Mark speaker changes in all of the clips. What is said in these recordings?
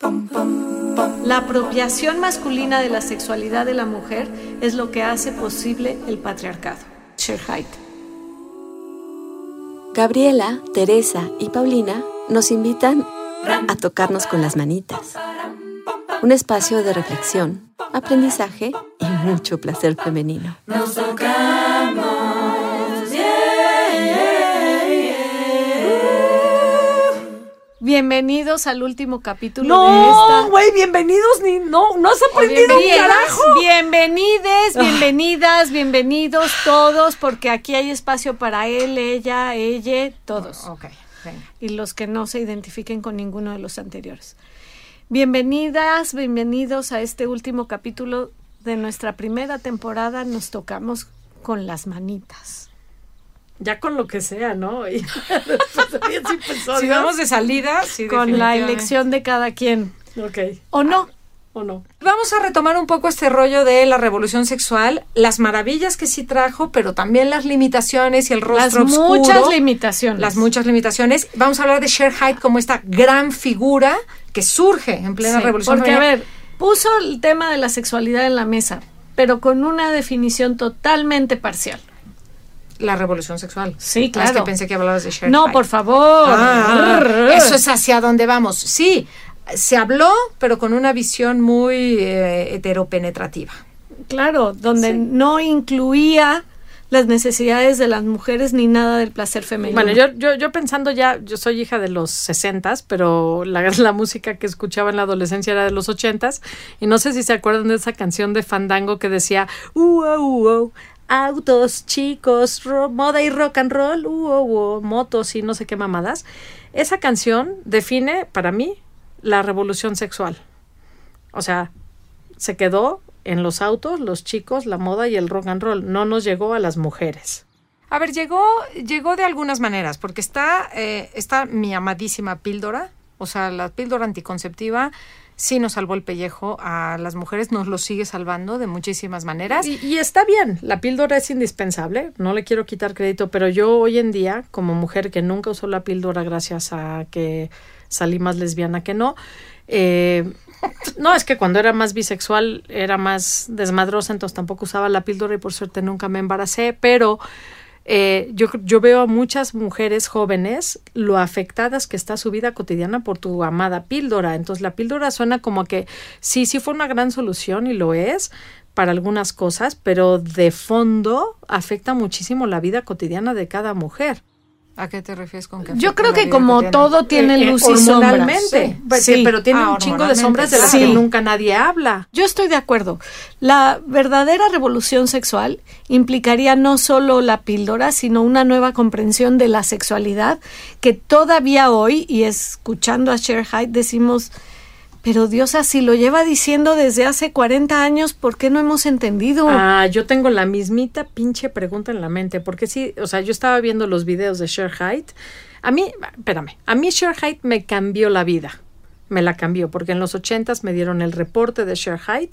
Speaker 1: La apropiación masculina de la sexualidad de la mujer es lo que hace posible el patriarcado. Sherhait.
Speaker 2: Gabriela, Teresa y Paulina nos invitan a tocarnos con las manitas. Un espacio de reflexión, aprendizaje y mucho placer femenino.
Speaker 3: Nos
Speaker 1: Bienvenidos al último capítulo
Speaker 4: no,
Speaker 1: de esta.
Speaker 4: No, güey, bienvenidos ni no, no has aprendido un carajo.
Speaker 1: Bienvenides, bienvenidas, bienvenidos todos, porque aquí hay espacio para él, ella, ella, todos.
Speaker 4: Ok, venga.
Speaker 1: Y los que no se identifiquen con ninguno de los anteriores. Bienvenidas, bienvenidos a este último capítulo de nuestra primera temporada. Nos tocamos con las manitas
Speaker 4: ya con lo que sea, ¿no? Y
Speaker 3: si vamos de salida, sí,
Speaker 1: con la elección de cada quien.
Speaker 4: Ok.
Speaker 1: ¿O no?
Speaker 4: ¿O no?
Speaker 3: Vamos a retomar un poco este rollo de la revolución sexual, las maravillas que sí trajo, pero también las limitaciones y el rostro
Speaker 1: las
Speaker 3: oscuro.
Speaker 1: muchas limitaciones.
Speaker 3: Las muchas limitaciones. Vamos a hablar de Cher Hyde como esta gran figura que surge en plena
Speaker 1: sí,
Speaker 3: revolución
Speaker 1: Porque, a ver, puso el tema de la sexualidad en la mesa, pero con una definición totalmente parcial
Speaker 3: la revolución sexual.
Speaker 1: Sí, claro.
Speaker 3: Es que pensé que hablabas de Cher
Speaker 1: No, por favor.
Speaker 3: Ah, eso es hacia dónde vamos. Sí, se habló, pero con una visión muy eh, heteropenetrativa.
Speaker 1: Claro, donde sí. no incluía las necesidades de las mujeres ni nada del placer femenino.
Speaker 4: Bueno, yo, yo, yo pensando ya, yo soy hija de los sesentas, pero la, la música que escuchaba en la adolescencia era de los ochentas, y no sé si se acuerdan de esa canción de Fandango que decía, uh, uh, uh, autos, chicos, moda y rock and roll, uh, uh, uh, motos y no sé qué mamadas. Esa canción define para mí la revolución sexual. O sea, se quedó en los autos, los chicos, la moda y el rock and roll. No nos llegó a las mujeres.
Speaker 3: A ver, llegó, llegó de algunas maneras, porque está, eh, está mi amadísima píldora, o sea, la píldora anticonceptiva sí nos salvó el pellejo a las mujeres, nos lo sigue salvando de muchísimas maneras.
Speaker 4: Y, y, está bien, la píldora es indispensable, no le quiero quitar crédito, pero yo hoy en día, como mujer que nunca usó la píldora gracias a que salí más lesbiana que no, eh, no, es que cuando era más bisexual era más desmadrosa, entonces tampoco usaba la píldora y por suerte nunca me embaracé, pero eh, yo, yo veo a muchas mujeres jóvenes lo afectadas que está su vida cotidiana por tu amada píldora. Entonces la píldora suena como que sí, sí fue una gran solución y lo es para algunas cosas, pero de fondo afecta muchísimo la vida cotidiana de cada mujer.
Speaker 3: ¿A qué te refieres con que
Speaker 1: Yo creo que como todo tiene
Speaker 4: eh,
Speaker 1: luz
Speaker 4: eh,
Speaker 1: y sombras.
Speaker 4: Sí.
Speaker 1: Pues,
Speaker 4: Sí. Pero tiene ah, un chingo de sombras de las
Speaker 1: sí.
Speaker 4: que nunca nadie habla.
Speaker 1: Yo estoy de acuerdo. La verdadera revolución sexual implicaría no solo la píldora, sino una nueva comprensión de la sexualidad que todavía hoy, y escuchando a Cher Hyde, decimos, pero Dios así lo lleva diciendo desde hace 40 años, ¿por qué no hemos entendido?
Speaker 4: Ah, yo tengo la mismita pinche pregunta en la mente, porque sí, o sea, yo estaba viendo los videos de Cher Hyde. A mí, espérame, a mí Cher Hyde me cambió la vida. Me la cambió, porque en los ochentas me dieron el reporte de Cher Hyde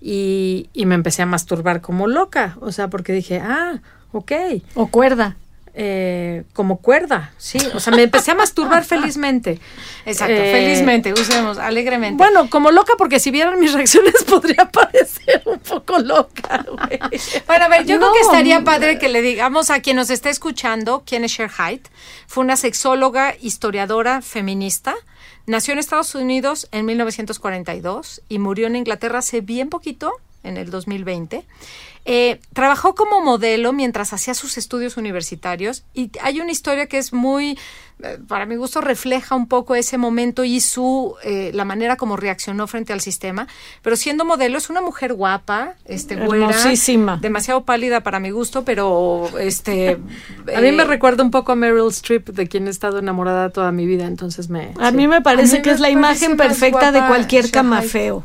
Speaker 4: y, y me empecé a masturbar como loca. O sea, porque dije, ah, ok.
Speaker 1: O cuerda.
Speaker 4: Eh, como cuerda, sí, o sea, me empecé a masturbar felizmente.
Speaker 3: Exacto, eh, felizmente, usemos, alegremente.
Speaker 4: Bueno, como loca, porque si vieran mis reacciones podría parecer un poco loca. Güey.
Speaker 3: Bueno, a ver, yo no. creo que estaría padre que le digamos a quien nos está escuchando quién es Cher Hyde. Fue una sexóloga, historiadora, feminista. Nació en Estados Unidos en 1942 y murió en Inglaterra hace bien poquito, en el 2020. Eh, trabajó como modelo mientras hacía sus estudios universitarios y hay una historia que es muy, eh, para mi gusto, refleja un poco ese momento y su, eh, la manera como reaccionó frente al sistema. Pero siendo modelo es una mujer guapa, este, güera,
Speaker 1: Hermosísima.
Speaker 3: demasiado pálida para mi gusto, pero este...
Speaker 4: a mí me recuerda un poco a Meryl Streep, de quien he estado enamorada toda mi vida, entonces me...
Speaker 1: A sí. mí me parece
Speaker 3: mí
Speaker 1: que
Speaker 3: me
Speaker 1: es la imagen perfecta de cualquier camafeo.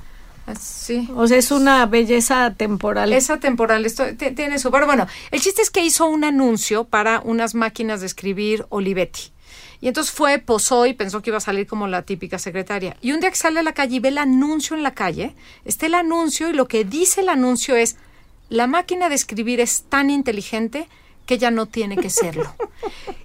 Speaker 3: Sí.
Speaker 1: O sea, es una belleza temporal.
Speaker 3: Esa temporal, esto tiene su. Pero bueno, el chiste es que hizo un anuncio para unas máquinas de escribir Olivetti. Y entonces fue, posó y pensó que iba a salir como la típica secretaria. Y un día que sale a la calle y ve el anuncio en la calle, está el anuncio y lo que dice el anuncio es, la máquina de escribir es tan inteligente que ella no tiene que serlo.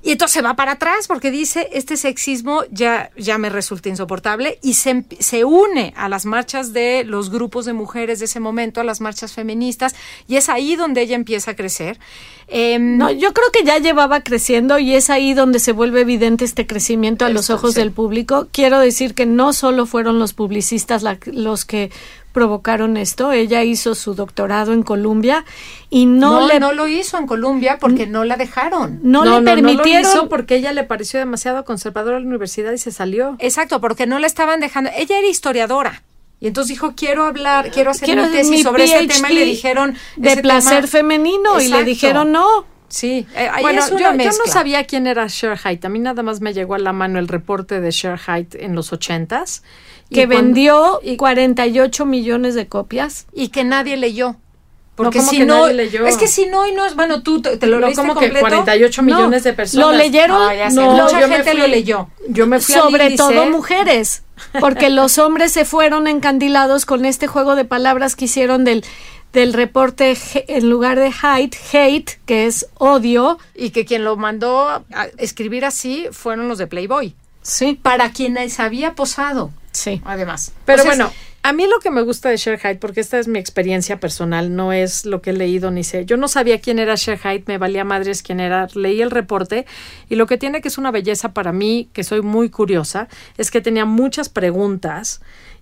Speaker 3: Y entonces se va para atrás porque dice, este sexismo ya, ya me resulta insoportable y se, se une a las marchas de los grupos de mujeres de ese momento, a las marchas feministas, y es ahí donde ella empieza a crecer.
Speaker 1: Em, no, yo creo que ya llevaba creciendo y es ahí donde se vuelve evidente este crecimiento a los ojos del público. Quiero decir que no solo fueron los publicistas los que provocaron esto. Ella hizo su doctorado en Columbia y no,
Speaker 3: no
Speaker 1: le
Speaker 3: no lo hizo en Columbia porque no la dejaron.
Speaker 4: No, le permitieron no lo hizo porque ella le pareció demasiado conservadora a la universidad y se salió.
Speaker 3: Exacto, porque no la estaban dejando. Ella era historiadora. Y entonces dijo, quiero hablar, quiero hacer mi tesis sobre ese tema y le dijeron...
Speaker 1: De placer femenino y le dijeron no.
Speaker 3: Sí,
Speaker 4: eh, bueno, yo, no sabía quién era Sher A mí nada más me llegó a la mano el reporte de Sher en los ochentas
Speaker 1: que vendió 48 millones de copias
Speaker 3: y que nadie leyó. Porque si no, leyó? es que si no y no es, bueno, tú te, lo no, leíste como completo?
Speaker 4: que 48 millones de personas.
Speaker 1: Lo leyeron,
Speaker 3: no, mucha gente lo leyó.
Speaker 1: Yo me fui sobre todo mujeres, porque los hombres se fueron encandilados con este juego de palabras que hicieron del del reporte en lugar de hate, hate, que es odio.
Speaker 3: Y que quien lo mandó a escribir así fueron los de Playboy.
Speaker 1: Sí.
Speaker 3: Para quienes había posado.
Speaker 1: Sí.
Speaker 3: Además.
Speaker 4: Pero bueno, a mí lo que me gusta de Cher Hyde, porque esta es mi experiencia personal, no es lo que he leído ni sé. Yo no sabía quién era Cher Hyde, me valía madres quién era. Leí el reporte y lo que tiene que es una belleza para mí, que soy muy curiosa, es que tenía muchas preguntas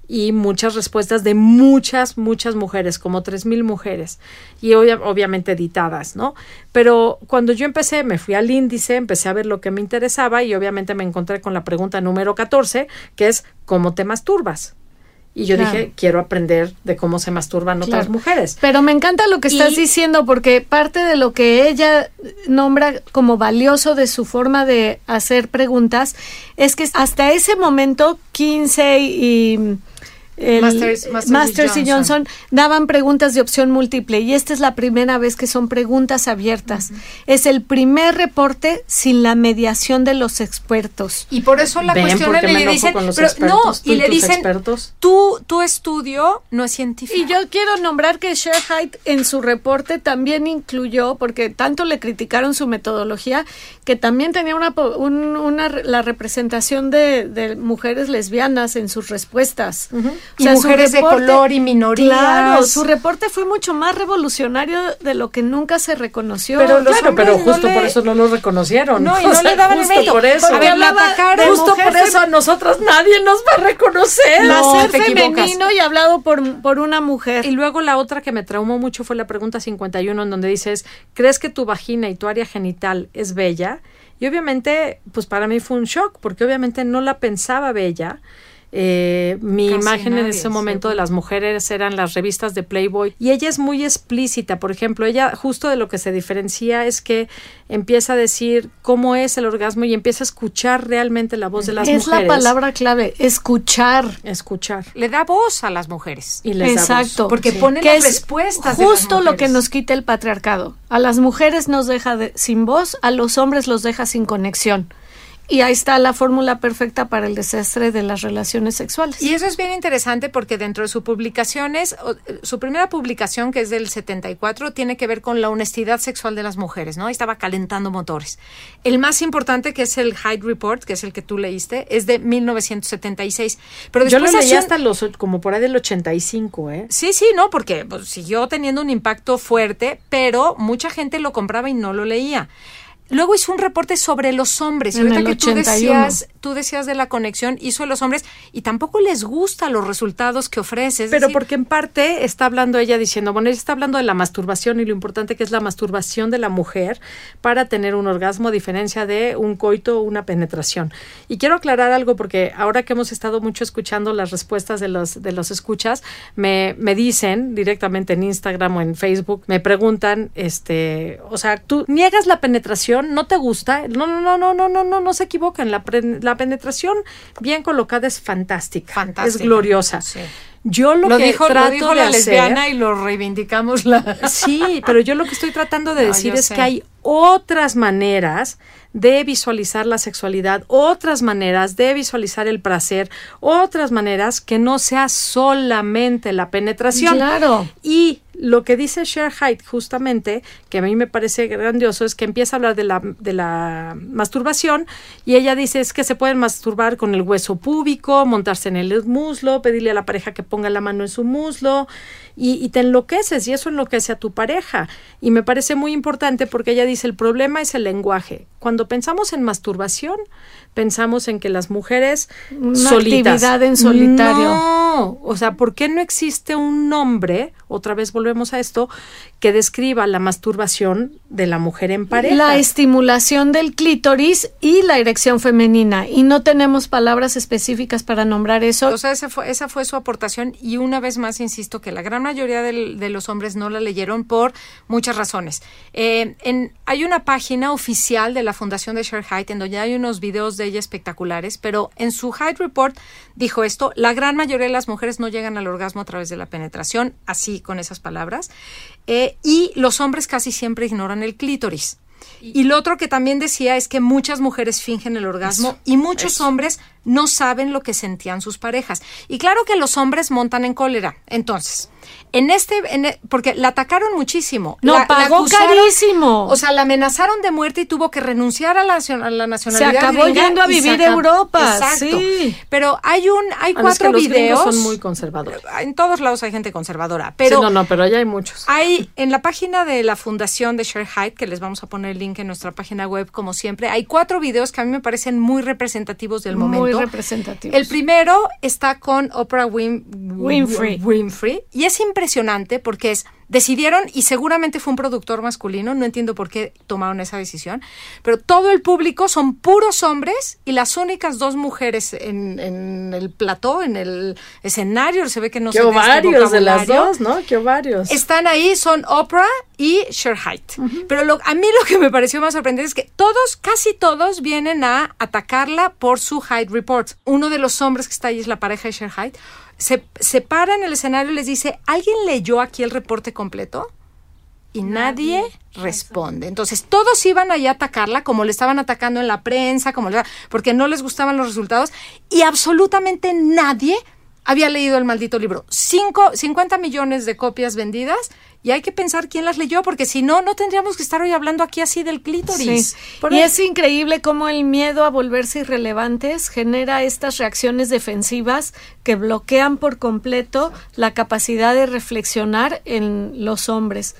Speaker 4: y muchas respuestas de muchas, muchas mujeres, como tres mil mujeres, y obviamente editadas, ¿no? Pero cuando yo empecé, me fui al índice, empecé a ver lo que me interesaba y obviamente me encontré con la pregunta número 14, que es ¿cómo te masturbas? Y yo dije, quiero aprender de cómo se masturban otras mujeres.
Speaker 1: Pero me encanta lo que estás diciendo porque parte de lo que ella nombra como valioso de su forma de hacer preguntas es que hasta ese momento 15 y Masters, y, Johnson. daban preguntas de opción múltiple y esta es la primera vez que son preguntas abiertas. Es el primer reporte sin la mediación de los expertos.
Speaker 3: Y por eso la cuestión y le dicen, no, y le dicen, tú, tu estudio no es científico.
Speaker 1: Y yo quiero nombrar que Sherhite en su reporte también incluyó, porque tanto le criticaron su metodología, que también tenía una, una la representación de, mujeres lesbianas en sus respuestas
Speaker 3: y mujeres de color y minorías. Claro,
Speaker 1: su reporte fue mucho más revolucionario de lo que nunca se reconoció.
Speaker 4: Pero, pero justo por eso no lo reconocieron.
Speaker 3: No, y no le daban el mérito.
Speaker 4: Por eso. justo por eso a nosotros nadie nos va a reconocer.
Speaker 1: No, ser femenino y hablado por, por una mujer.
Speaker 4: Y luego la otra que me traumó mucho fue la pregunta 51 en donde dices, ¿crees que tu vagina y tu área genital es bella? Y obviamente, pues para mí fue un shock, porque obviamente no la pensaba bella. Eh, mi imagen en ese momento de las mujeres eran las revistas de Playboy y ella es muy explícita, por ejemplo, ella justo de lo que se diferencia es que empieza a decir cómo es el orgasmo y empieza a escuchar realmente la voz de las mujeres.
Speaker 1: Es la palabra clave, escuchar.
Speaker 4: Escuchar.
Speaker 3: Le da voz a las mujeres.
Speaker 1: Y les Exacto.
Speaker 3: Porque pone las respuestas.
Speaker 1: Justo lo que nos quita el patriarcado. A las mujeres nos deja sin voz, a los hombres los deja sin conexión. Y ahí está la fórmula perfecta para el desastre de las relaciones sexuales.
Speaker 3: Y eso es bien interesante porque dentro de sus publicaciones, eh, su primera publicación, que es del 74, tiene que ver con la honestidad sexual de las mujeres, ¿no? Estaba calentando motores. El más importante, que es el Hyde Report, que es el que tú leíste, es de 1976. Pero
Speaker 4: Yo lo leí hasta los, como por ahí del 85, ¿eh?
Speaker 3: Sí, sí, no, porque pues, siguió teniendo un impacto fuerte, pero mucha gente lo compraba y no lo leía. Luego hizo un reporte sobre los hombres. Ahorita que tú decías, tú decías de la conexión, hizo a los hombres y tampoco les gusta los resultados que ofreces.
Speaker 4: Pero porque en parte está hablando ella diciendo, bueno, ella está hablando de la masturbación y lo importante que es la masturbación de la mujer para tener un orgasmo a diferencia de un coito o una penetración. Y quiero aclarar algo porque ahora que hemos estado mucho escuchando las respuestas de los, de los escuchas, me, me dicen directamente en Instagram o en Facebook, me preguntan, este, o sea, tú niegas la penetración no te gusta, no, no, no, no, no, no, no, no se equivocan. La, la penetración bien colocada es fantástica, es gloriosa. Yo lo, que
Speaker 3: dijo,
Speaker 4: trato
Speaker 3: lo dijo la lesbiana y lo reivindicamos la.
Speaker 4: Sí, pero yo lo que estoy tratando de decir es que hay otras maneras de visualizar la sexualidad, otras maneras de visualizar el placer, otras maneras que no sea solamente la penetración.
Speaker 1: Claro.
Speaker 4: Y lo que dice Cher justamente, que a mí me parece grandioso, es que empieza a hablar de la, de la masturbación y ella dice es que se pueden masturbar con el hueso púbico, montarse en el muslo, pedirle a la pareja que ponga la mano en su muslo y, y te enloqueces y eso enloquece a tu pareja. Y me parece muy importante porque ella dice el problema es el lenguaje. Cuando pensamos en masturbación, pensamos en que las mujeres
Speaker 1: Una actividad en solitario.
Speaker 4: No, o sea, ¿por qué no existe un nombre, otra vez volvemos a esto, que describa la masturbación de la mujer en pareja?
Speaker 1: La estimulación del clítoris y la erección femenina. Y no tenemos palabras específicas para nombrar eso.
Speaker 3: O sea, esa fue, esa fue su aportación y una vez más insisto que la gran mayoría del- de los hombres no la leyeron por muchas razones. Eh, en, hay una página oficial de la Fundación de Share Height en donde hay unos videos de ella espectaculares, pero en su Height Report dijo esto, la gran mayoría de las mujeres no llegan al orgasmo a través de la penetración, así con esas palabras, eh, y los hombres casi siempre ignoran el clítoris. Y lo otro que también decía es que muchas mujeres fingen el orgasmo y muchos hombres no saben lo que sentían sus parejas. Y claro que los hombres montan en cólera. Entonces, en este, en e- porque la atacaron muchísimo.
Speaker 1: No,
Speaker 3: La- la
Speaker 1: pagó
Speaker 3: acusaron-
Speaker 1: carísimo.
Speaker 3: O sea, la amenazaron de muerte y tuvo que renunciar a la, nacion- a la nacionalidad.
Speaker 1: acabó
Speaker 3: gringa
Speaker 1: yendo a
Speaker 3: se
Speaker 1: vivir a
Speaker 3: acabó-
Speaker 1: Europa,
Speaker 3: Exacto.
Speaker 1: sí.
Speaker 3: Pero hay un, hay
Speaker 4: Bueno, es que
Speaker 3: cuatro
Speaker 4: los
Speaker 3: videos.
Speaker 4: son muy conservadores.
Speaker 3: En todos lados hay gente conservadora. Pero
Speaker 4: Sí, no, no, pero allá hay muchos.
Speaker 3: hay en la página de la fundación de Share Height, que les vamos a poner el link en nuestra página web como siempre, hay cuatro videos que a mí me parecen muy representativos del
Speaker 1: Muy
Speaker 3: momento.
Speaker 1: Representativos.
Speaker 3: El primero está con Oprah Win-
Speaker 1: Winfrey.
Speaker 3: Winfrey y es impresionante porque es decidieron y seguramente fue un productor masculino, no entiendo por qué tomaron esa decisión, pero todo el público son puros hombres y las únicas dos mujeres en, en el plató, en el escenario, se ve que no ve este
Speaker 4: ovarios de las dos, ¿no? Qué ovarios.
Speaker 3: Están ahí, son Oprah y Cher Height. Pero lo- a mí lo que me pareció más sorprendente es que todos, casi todos, vienen a atacarla por su Height Report. Uno de los hombres que está ahí es la pareja de Cher Height. Se, se para en el escenario y les dice, ¿alguien leyó aquí el reporte completo? Y nadie, responde. Entonces, todos iban allá a atacarla, como le estaban atacando en la prensa, como le- porque no les gustaban los resultados, y absolutamente nadie había leído el maldito libro. Cinco, 50 millones de copias vendidas, y hay que pensar quién las leyó, porque si no, no tendríamos que estar hoy hablando aquí así del clítoris.
Speaker 1: Sí. Y es increíble cómo el miedo a volverse irrelevantes genera estas reacciones defensivas que bloquean por completo la capacidad de reflexionar en los hombres.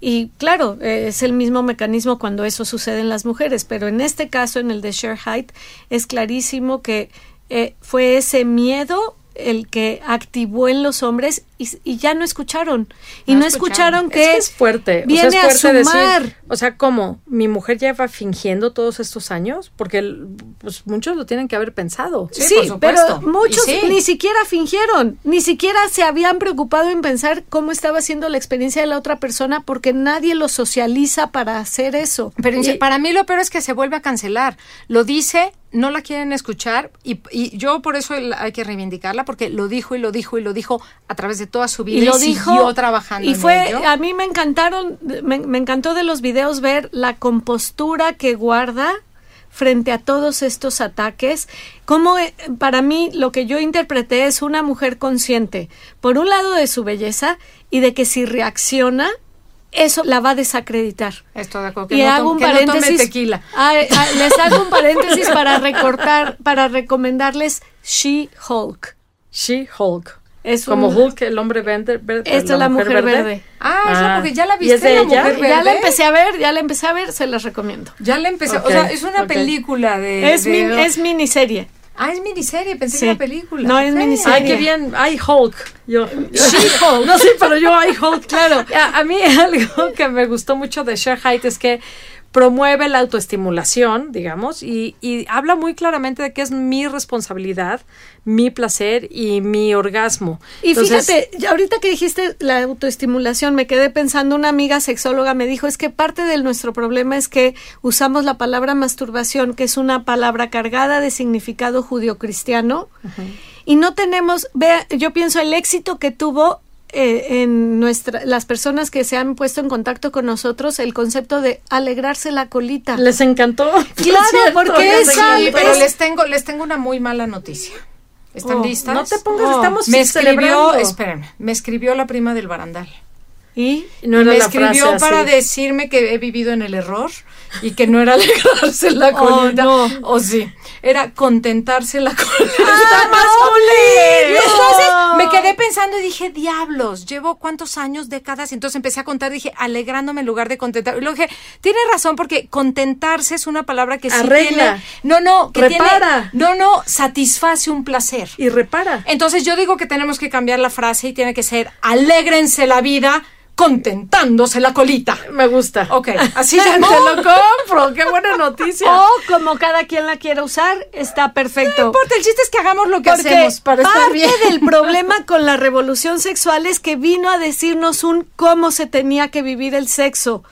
Speaker 1: Y claro, eh, es el mismo mecanismo cuando eso sucede en las mujeres, pero en este caso, en el de Share Height, es clarísimo que eh, fue ese miedo el que activó en los hombres y, y ya no escucharon. Y
Speaker 3: No
Speaker 1: no,
Speaker 3: escucharon.
Speaker 1: escucharon que,
Speaker 4: es que es fuerte.
Speaker 1: viene
Speaker 4: o sea, es fuerte
Speaker 1: a sumar.
Speaker 4: decir, o sea, ¿cómo? ¿Mi mujer lleva fingiendo todos estos años? Porque el- pues, muchos lo tienen que haber pensado.
Speaker 3: Sí,
Speaker 1: Sí,
Speaker 3: por supuesto.
Speaker 1: pero muchos
Speaker 3: sí.
Speaker 1: ni siquiera fingieron, ni siquiera se habían preocupado en pensar cómo estaba siendo la experiencia de la otra persona porque nadie lo socializa para hacer eso.
Speaker 3: Pero
Speaker 1: Y-
Speaker 3: para mí lo peor es que se vuelve a cancelar. Lo dice, no la quieren escuchar y, y yo por eso hay que reivindicarla porque lo dijo y lo dijo y lo dijo a través de toda su vida
Speaker 1: y lo
Speaker 3: siguió
Speaker 1: dijo
Speaker 3: trabajando
Speaker 1: y
Speaker 3: en
Speaker 1: fue
Speaker 3: ello.
Speaker 1: a mí me encantaron me, me encantó de los videos ver la compostura que guarda frente a todos estos ataques como eh, para mí lo que yo interpreté es una mujer consciente por un lado de su belleza y de que si reacciona eso la va a desacreditar
Speaker 3: Estoy de acuerdo. Que
Speaker 1: y
Speaker 3: no
Speaker 1: hago un
Speaker 3: que no
Speaker 1: paréntesis
Speaker 3: tequila.
Speaker 1: Ah, les hago un paréntesis para recortar para recomendarles She-Hulk
Speaker 4: She-Hulk.
Speaker 1: Es
Speaker 4: Como
Speaker 1: un-
Speaker 4: Hulk, el hombre verde. verde-
Speaker 1: Esta es la mujer verde.
Speaker 3: Ah, es la
Speaker 4: Ah,
Speaker 3: porque ya la
Speaker 4: ¿y
Speaker 3: viste
Speaker 4: es de
Speaker 3: la
Speaker 4: ella?
Speaker 3: mujer
Speaker 1: Ya la
Speaker 3: verde?
Speaker 1: empecé a ver, ya la empecé a ver, se las recomiendo.
Speaker 3: Ya la empecé.
Speaker 4: Ok,
Speaker 3: o sea, es una película de.
Speaker 1: Es,
Speaker 3: de-
Speaker 1: mi- es miniserie.
Speaker 3: Ah, es miniserie, pensé
Speaker 1: Sí.
Speaker 3: que era película.
Speaker 1: No, es miniserie.
Speaker 4: Ay, qué bien. Ay, Hulk. Yo,
Speaker 1: She-Hulk.
Speaker 4: No, sí, pero yo, ay, Hulk, claro. A, a mí algo que me gustó mucho de Share Height es que promueve la autoestimulación, digamos, y, y habla muy claramente de que es mi responsabilidad, mi placer y mi orgasmo.
Speaker 1: Y
Speaker 4: Entonces,
Speaker 1: fíjate, ahorita que dijiste la autoestimulación, me quedé pensando, una amiga sexóloga me dijo, es que parte de nuestro problema es que usamos la palabra masturbación, que es una palabra cargada de significado judio-cristiano, y no tenemos, vea, yo pienso el éxito que tuvo eh, en nuestra, las personas que se han puesto en contacto con nosotros, el concepto de alegrarse la colita.
Speaker 4: Les encantó.
Speaker 1: Claro,
Speaker 4: ¿cierto?
Speaker 1: porque es
Speaker 3: Sí,
Speaker 1: al-
Speaker 3: pero
Speaker 1: es-
Speaker 3: les tengo, les tengo una muy mala noticia. ¿Están
Speaker 1: Oh,
Speaker 3: listas?
Speaker 4: No te pongas,
Speaker 1: Oh,
Speaker 4: estamos
Speaker 3: Me escribió,
Speaker 4: celebrando.
Speaker 3: espérenme, me escribió la prima del barandal.
Speaker 1: Y
Speaker 3: no me escribió para decirme que he vivido en el error y que no era alegrarse la oh, colita. Oh, no. O sí, era contentarse la colita. ¡Ah, más y entonces me quedé pensando y dije, diablos, llevo cuántos años, décadas. Y entonces empecé a contar, dije, alegrándome en lugar de contentar. Y luego dije, tiene razón, porque contentarse es una palabra que sí
Speaker 4: Arregla.
Speaker 3: No, no,
Speaker 4: que repara.
Speaker 3: no, no, satisface un placer.
Speaker 4: Y repara.
Speaker 3: Entonces yo digo que tenemos que cambiar la frase y tiene que ser, alégrense la vida contentándose la colita.
Speaker 4: Me gusta.
Speaker 3: Ok, así ya
Speaker 4: Te lo compro. Qué buena noticia.
Speaker 1: O como cada quien la quiera usar, está perfecto.
Speaker 3: No importa, el chiste es que hagamos lo que hacemos para estar bien.
Speaker 1: Parte del problema con la revolución sexual es que vino a decirnos un cómo se tenía que vivir el sexo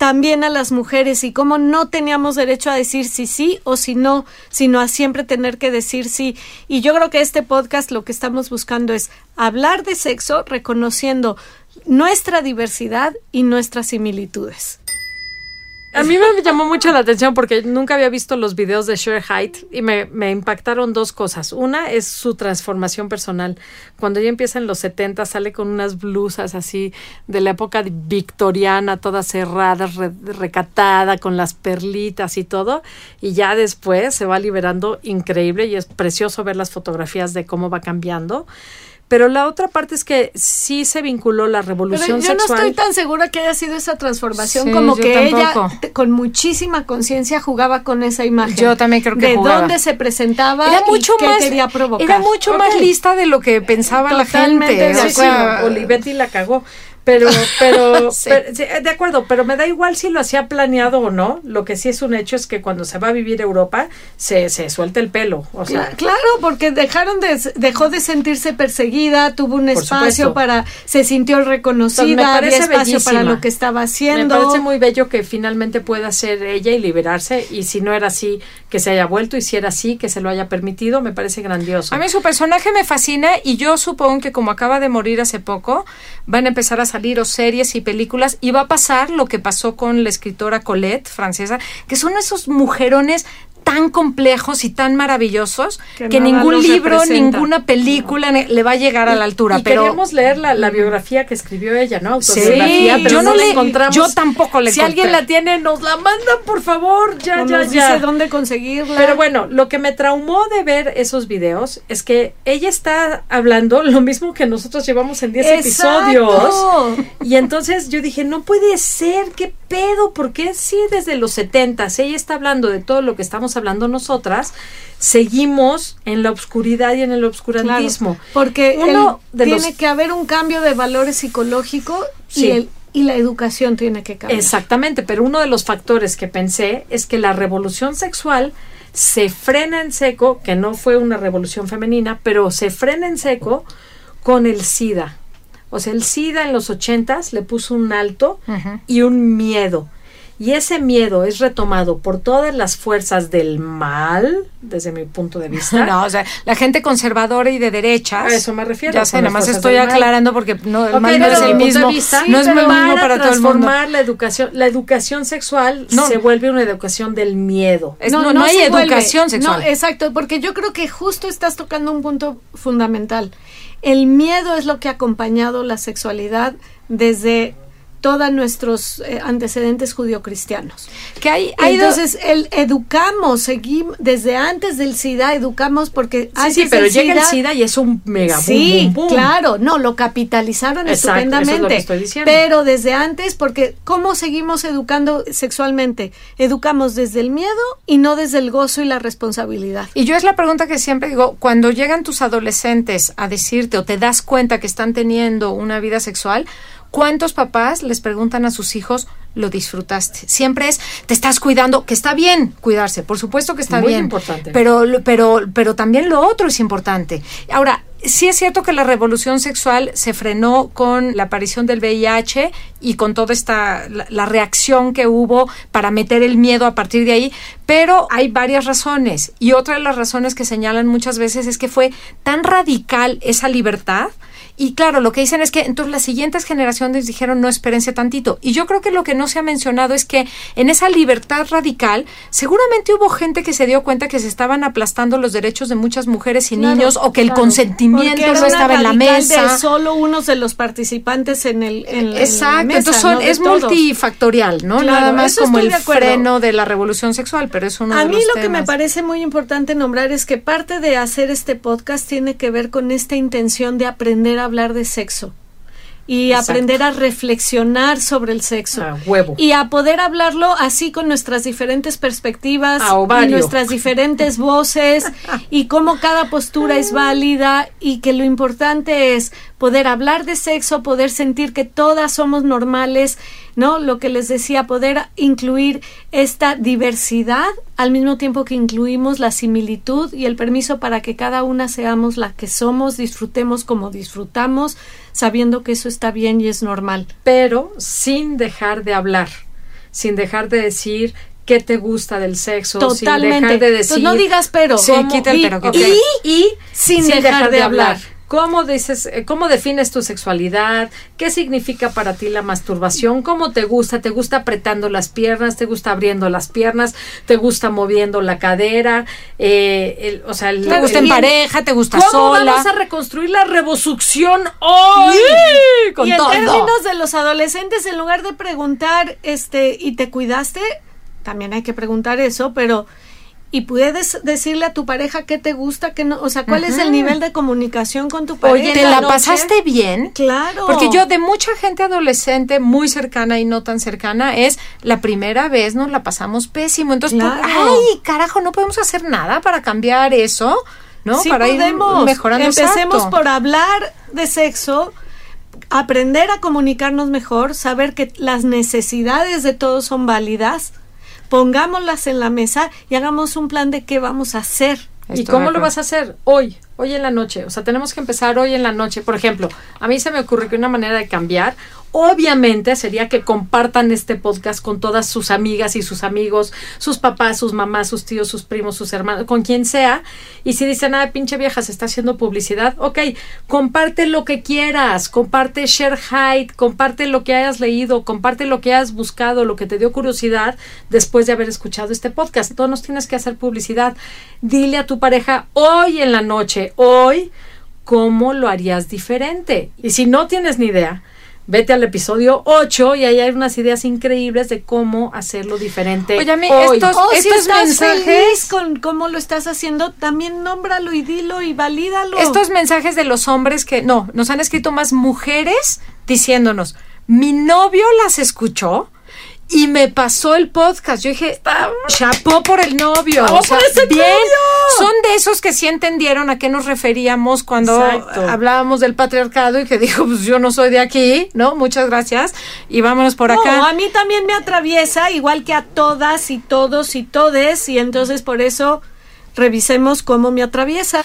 Speaker 1: también a las mujeres y cómo no teníamos derecho a decir si sí o si no, sino a siempre tener que decir sí. Y yo creo que este podcast lo que estamos buscando es hablar de sexo reconociendo nuestra diversidad y nuestras similitudes.
Speaker 4: A mí me llamó mucho la atención porque nunca había visto los videos de Sure Height y me, me, impactaron dos cosas. Una es su transformación personal. Cuando ella empieza en los 70 sale con unas blusas así de la época victoriana, todas cerradas, recatada, con las perlitas y todo. Y ya después se va liberando increíble y es precioso ver las fotografías de cómo va cambiando. Pero la otra parte es que sí se vinculó la revolución
Speaker 1: Pero
Speaker 4: yo
Speaker 1: no estoy tan segura que haya sido esa transformación, como que ella con muchísima conciencia jugaba con esa imagen.
Speaker 3: Yo también creo que
Speaker 1: de dónde se presentaba era mucho y qué quería provocar.
Speaker 3: Era mucho más lista de lo que pensaba la gente.
Speaker 4: De Olivetti la cagó. Pero, pero, de acuerdo, pero me da igual si lo hacía planeado o no. Lo que sí es un hecho es que cuando se va a vivir Europa, se, se suelta el pelo. O sea,
Speaker 1: claro, porque dejaron de, dejó de sentirse perseguida, tuvo un espacio para, se sintió reconocida, había espacio para lo que estaba haciendo.
Speaker 4: Me parece muy bello que finalmente pueda ser ella y liberarse. Y si no era así, que se haya vuelto. Y si era así, que se lo haya permitido. Me parece grandioso.
Speaker 3: A mí su personaje me fascina y yo supongo que como acaba de morir hace poco, van a empezar a salir o series y películas y va a pasar lo que pasó con la escritora Colette, francesa, que son esos mujerones tan complejos y tan maravillosos que, ningún libro, ninguna película le va a llegar a la altura.
Speaker 4: Y
Speaker 3: pero
Speaker 4: queremos leer la, biografía que escribió ella, ¿no?
Speaker 3: Sí, yo no, le encontramos. Yo tampoco le
Speaker 4: Si alguien la tiene, nos la mandan, por favor. Ya, ya,
Speaker 1: ya. Dice dónde conseguirla.
Speaker 4: Pero bueno, lo que me traumó de ver esos videos es que ella está hablando lo mismo que nosotros llevamos en 10 episodios. Y entonces yo dije, no puede ser, qué pedo, porque sí desde los 70 ella está hablando de todo lo que estamos hablando nosotras, seguimos en la oscuridad y en el obscurantismo.
Speaker 1: porque Uno tiene que haber un cambio de valores psicológicos y, y la educación tiene que cambiar.
Speaker 4: Exactamente, pero uno de los factores que pensé es que la revolución sexual se frena en seco, que no fue una revolución femenina, pero se frena en seco con el SIDA. O sea, el SIDA en los ochentas le puso un alto y un miedo. Y ese miedo es retomado por todas las fuerzas del mal, desde mi punto de vista.
Speaker 3: no, o sea, la gente conservadora y de derechas.
Speaker 4: A eso me refiero.
Speaker 3: Ya sé, nada más estoy aclarando porque no, el mal no es el mismo. no es el mismo para todo el mundo.
Speaker 4: la educación, la educación sexual se vuelve una educación del miedo.
Speaker 3: no, no, hay educación sexual.
Speaker 1: No, exacto, porque yo creo que justo estás tocando un punto fundamental. El miedo es lo que ha acompañado la sexualidad desde todos nuestros eh, antecedentes judio-cristianos.
Speaker 3: Que hay,
Speaker 1: Entonces, el, educamos, seguimos, desde antes del SIDA educamos porque
Speaker 4: sí, sí, pero llega el SIDA y es un mega boom,
Speaker 1: Sí, claro, no, lo capitalizaron estupendamente. Pero desde antes, porque ¿cómo seguimos educando sexualmente? Educamos desde el miedo y no desde el gozo y la responsabilidad.
Speaker 3: Y yo es la pregunta que siempre digo, cuando llegan tus adolescentes a decirte o te das cuenta que están teniendo una vida sexual, ¿Cuántos papás les preguntan a sus hijos, lo disfrutaste? Siempre es, te estás cuidando, que está bien cuidarse, por supuesto que está
Speaker 4: Muy
Speaker 3: bien.
Speaker 4: importante.
Speaker 3: Pero, pero, pero también lo otro es importante. Ahora, sí es cierto que la revolución sexual se frenó con la aparición del VIH y con toda esta, la, reacción que hubo para meter el miedo a partir de ahí, Pero hay varias razones y otra de las razones que señalan muchas veces es que fue tan radical esa libertad y claro, lo que dicen es que entonces las siguientes generaciones dijeron no espérense tantito. Y yo creo que lo que no se ha mencionado es que en esa libertad radical seguramente hubo gente que se dio cuenta que se estaban aplastando los derechos de muchas mujeres y niños o que el consentimiento no estaba en la mesa.
Speaker 1: De solo unos de los participantes en el en,
Speaker 3: Exacto, entonces es multifactorial, ¿no? Nada más como el freno de la revolución sexual, pero es uno
Speaker 1: A
Speaker 3: de
Speaker 1: mí lo que me parece muy importante nombrar es que parte de hacer este podcast tiene que ver con esta intención de aprender a hablar de sexo y aprender a reflexionar sobre el sexo
Speaker 4: huevo.
Speaker 1: y a poder hablarlo así con nuestras diferentes perspectivas y nuestras diferentes voces y cómo cada postura es válida y que lo importante es poder hablar de sexo, poder sentir que todas somos normales, ¿no? Lo que les decía, poder incluir esta diversidad al mismo tiempo que incluimos la similitud y el permiso para que cada una seamos la que somos, disfrutemos como disfrutamos, sabiendo que eso está bien y es normal.
Speaker 4: Pero sin dejar de hablar, sin dejar de decir qué te gusta del sexo,
Speaker 1: Totalmente.
Speaker 4: sin dejar de decir...
Speaker 1: no digas pero.
Speaker 3: Sí, quita el pero.
Speaker 1: Y, sin, dejar, de, hablar.
Speaker 4: ¿Cómo dices, eh, cómo defines tu sexualidad? ¿Qué significa para ti la masturbación? ¿Cómo te gusta? ¿Te gusta apretando las piernas? ¿Te gusta abriendo las piernas? ¿Te gusta moviendo la cadera? Eh, o sea,
Speaker 3: ¿te gusta en pareja? ¿Te gusta
Speaker 4: ¿cómo
Speaker 3: sola?
Speaker 4: vamos a reconstruir la revosucción hoy?
Speaker 1: Con y en términos de los adolescentes, en lugar de preguntar, este, ¿y te cuidaste? También hay que preguntar eso, pero y puedes decirle a tu pareja qué te gusta, qué no, o sea, cuál es el nivel de comunicación con tu pareja.
Speaker 3: Oye, ¿te la pasaste bien?
Speaker 1: Claro.
Speaker 3: Porque yo de mucha gente adolescente muy cercana y no tan cercana es la primera vez nos la pasamos pésimo. Entonces, ay, carajo, no podemos hacer nada para cambiar eso, ¿no?
Speaker 1: Sí
Speaker 3: para
Speaker 1: podemos.
Speaker 3: ir mejorando.
Speaker 1: Empecemos por hablar de sexo aprender a comunicarnos mejor, saber que las necesidades de todos son válidas pongámoslas en la mesa y hagamos un plan de qué vamos a hacer.
Speaker 4: ¿Y cómo lo vas a hacer? Hoy, hoy en la noche. O sea, tenemos que empezar hoy en la noche. Por ejemplo, a mí se me ocurre que una manera de cambiar, obviamente, sería que compartan este podcast con todas sus amigas y sus amigos, sus papás, sus mamás, sus tíos, sus primos, sus hermanos, con quien sea. Y si dicen, ah, pinche vieja, se está haciendo publicidad, ok, comparte lo que quieras, comparte share height, comparte lo que hayas leído, comparte lo que hayas buscado, lo que te dio curiosidad después de haber escuchado este podcast. Todos nos tienes que hacer publicidad. Dile a tu pareja hoy en la noche, hoy, cómo lo harías diferente. Y si no tienes ni idea, vete al episodio 8 y ahí hay unas ideas increíbles de cómo hacerlo diferente.
Speaker 3: Oye,
Speaker 4: hoy.
Speaker 3: estos,
Speaker 1: O si
Speaker 3: estos
Speaker 1: estás
Speaker 3: mensajes.
Speaker 1: feliz con cómo lo estás haciendo, también nómbralo y dilo y valídalo.
Speaker 3: Estos mensajes de los hombres que no, nos han escrito más mujeres diciéndonos, mi novio las escuchó y me pasó el podcast. Yo dije, chapó por el novio.
Speaker 4: Vamos por ese
Speaker 3: bien.
Speaker 4: novio.
Speaker 3: Son de esos que sí entendieron a qué nos referíamos cuando
Speaker 4: Exacto.
Speaker 3: hablábamos del patriarcado y que dijo, pues yo no soy de aquí, ¿no? Muchas gracias. Y vámonos por
Speaker 1: No,
Speaker 3: acá.
Speaker 1: a mí también me atraviesa, igual que a todas y todos y todes, y entonces por eso revisemos cómo me atraviesa.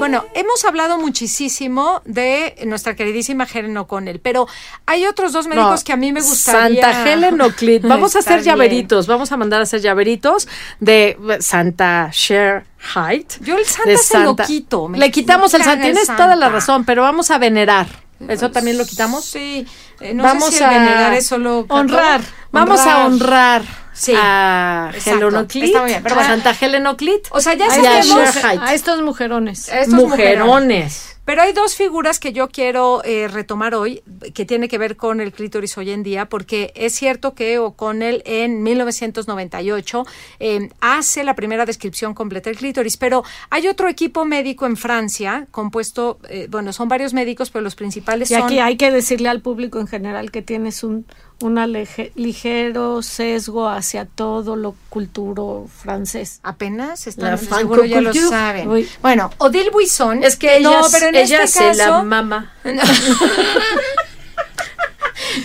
Speaker 3: Bueno, hemos hablado muchísimo de nuestra queridísima Helen O'Connell, pero hay otros dos médicos
Speaker 4: No,
Speaker 3: que a mí me gustaría.
Speaker 4: Santa Helen O'Clit. Vamos a hacer
Speaker 3: bien.
Speaker 4: llaveritos. Vamos a mandar a hacer llaveritos de Santa Share Height.
Speaker 3: Yo el Santa
Speaker 4: de
Speaker 3: se lo quito, me-
Speaker 4: Le quitamos
Speaker 3: me
Speaker 4: el Santa. Tienes toda la razón, pero vamos a venerar. ¿Eso también lo quitamos?
Speaker 3: Sí. Eh, no
Speaker 4: Vamos
Speaker 3: sé si
Speaker 4: a
Speaker 3: venerar es solo
Speaker 1: honrar.
Speaker 4: Vamos a honrar
Speaker 3: Sí.
Speaker 4: a
Speaker 3: Exacto.
Speaker 4: Helen O'Clit.
Speaker 3: Está muy bien, pero bueno.
Speaker 4: Santa Helen O'Clit.
Speaker 3: O sea, ya sabemos.
Speaker 1: A estos mujerones.
Speaker 3: estos mujerones.
Speaker 4: Mujerones.
Speaker 3: Pero hay dos figuras que yo quiero eh, retomar hoy, que tiene que ver con el clítoris hoy en día, porque es cierto que O'Connell en 1998 eh, hace la primera descripción completa del clítoris, pero hay otro equipo médico en Francia, compuesto, eh, bueno, son varios médicos, pero los principales
Speaker 1: Y
Speaker 3: son...
Speaker 1: aquí hay que decirle al público en general que tienes un una lege- ligero sesgo hacia todo lo culturo francés.
Speaker 3: Apenas están, seguro ya lo saben.
Speaker 1: Uy.
Speaker 3: Bueno, Odile Buisson.
Speaker 4: Es que ella,
Speaker 3: no, pero en
Speaker 4: ella
Speaker 3: este
Speaker 4: se
Speaker 3: caso,
Speaker 4: la mama.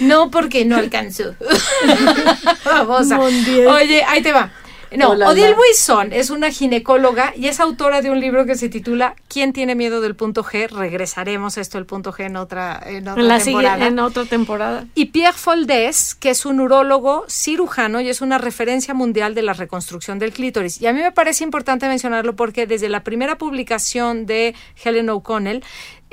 Speaker 3: No, porque no alcanzó. Vamos. Oye, ahí te va. No,
Speaker 4: Oh, la,
Speaker 3: Odile. Wilson es una ginecóloga y es autora de un libro que se titula ¿Quién tiene miedo del punto G? Regresaremos a esto del punto G en otra, en otra
Speaker 1: la
Speaker 3: temporada.
Speaker 1: en otra temporada.
Speaker 3: Y Pierre Foldés, que es un urólogo cirujano y es una referencia mundial de la reconstrucción del clítoris. Y a mí me parece importante mencionarlo porque desde la primera publicación de Helen O'Connell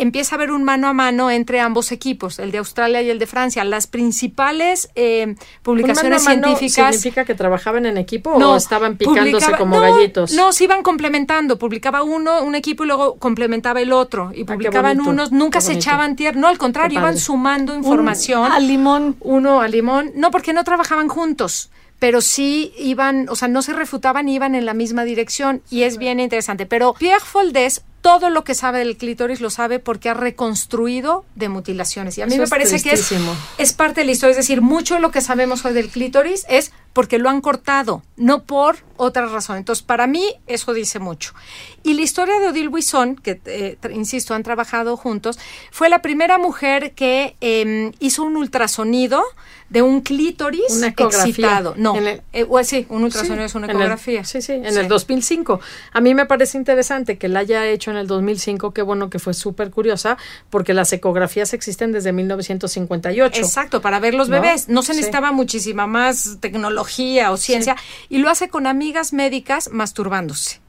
Speaker 3: empieza a haber un mano a mano entre ambos equipos, el de Australia y el de Francia. Las principales eh, publicaciones
Speaker 4: ¿Un mano a mano
Speaker 3: científicas
Speaker 4: significa que trabajaban en equipo o estaban picándose
Speaker 3: publicaba-
Speaker 4: como
Speaker 3: no,
Speaker 4: gallitos?
Speaker 3: No, se iban complementando. Publicaba uno, un equipo y luego complementaba el otro. Y
Speaker 4: Ah,
Speaker 3: publicaban unos, nunca se echaban tierra. No, al contrario, iban sumando
Speaker 1: Un-
Speaker 3: información.
Speaker 1: al limón.
Speaker 3: Uno a limón. No, porque no trabajaban juntos. Pero sí iban, o sea, no se refutaban, iban en la misma dirección. Y es bien interesante. Pero Pierre Foldés, todo lo que sabe del clítoris lo sabe porque ha reconstruido de mutilaciones. Y a mí
Speaker 4: Eso
Speaker 3: me
Speaker 4: es
Speaker 3: parece que es, parte de la historia. Es decir, mucho de lo que sabemos hoy del clítoris es porque lo han cortado, no por otra razón. Entonces, para mí, eso dice mucho. Y la historia de Odile Buisson, que, eh, insisto, han trabajado juntos, fue la primera mujer que eh, hizo un ultrasonido de un clítoris
Speaker 4: Una ecografía.
Speaker 3: excitado. No,
Speaker 4: En el-
Speaker 3: eh, sí, un ultrasonido
Speaker 4: Sí,
Speaker 3: es una
Speaker 4: el-
Speaker 3: ecografía.
Speaker 4: sí, sí, en el 2005. A mí me parece interesante que la haya hecho en el 2005, qué bueno que fue súper curiosa, porque las ecografías existen desde 1958.
Speaker 3: Exacto, para ver los bebés. No se
Speaker 4: Sí.
Speaker 3: necesitaba muchísima más tecnología o ciencia. Y lo hace con amigas médicas masturbándose.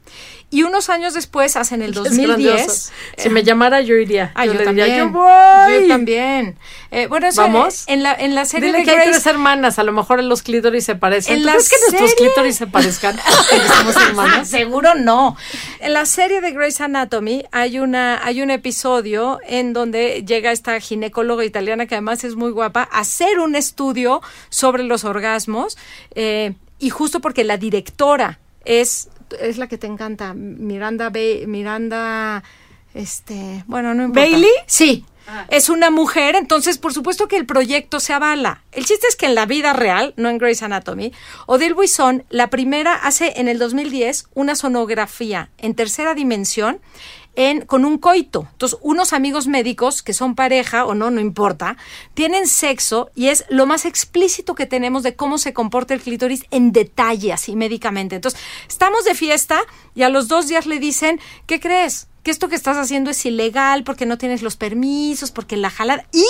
Speaker 3: Y unos años después, hacen el
Speaker 4: Es
Speaker 3: 2010.
Speaker 4: grandioso. Si me llamara yo iría.
Speaker 3: Ah, yo,
Speaker 4: le
Speaker 3: también.
Speaker 4: diría, yo voy.
Speaker 3: Yo también. Eh, bueno, eso
Speaker 4: ¿Vamos?
Speaker 3: En la, en la serie
Speaker 4: Dile
Speaker 3: de
Speaker 4: que hay
Speaker 3: Grace-
Speaker 4: tres hermanas, a lo mejor los clítoris se parecen.
Speaker 3: En
Speaker 4: ¿Tú crees que nuestros clítoris se parezcan? Porque somos hermanas.
Speaker 3: Seguro no. En la serie de Grey's Anatomy hay una hay un episodio en donde llega esta ginecóloga italiana que además es muy guapa a hacer un estudio sobre los orgasmos eh, y justo porque la directora es es la que te encanta Miranda Ba- Miranda este bueno no importa.
Speaker 1: ¿Bailey?
Speaker 3: Sí. Es una mujer, entonces por supuesto que el proyecto se avala. El chiste es que en la vida real, no en Grey's Anatomy, Odile Buisson, la primera, hace en el 2010 una sonografía en tercera dimensión en, con un coito. Entonces, unos amigos médicos que son pareja o no, no importa, tienen sexo y es lo más explícito que tenemos de cómo se comporta el clítoris en detalle, así médicamente. Entonces, estamos de fiesta y a los dos días le dicen, ¿qué crees? Que esto que estás haciendo es ilegal porque no tienes los permisos, porque la jalada. Y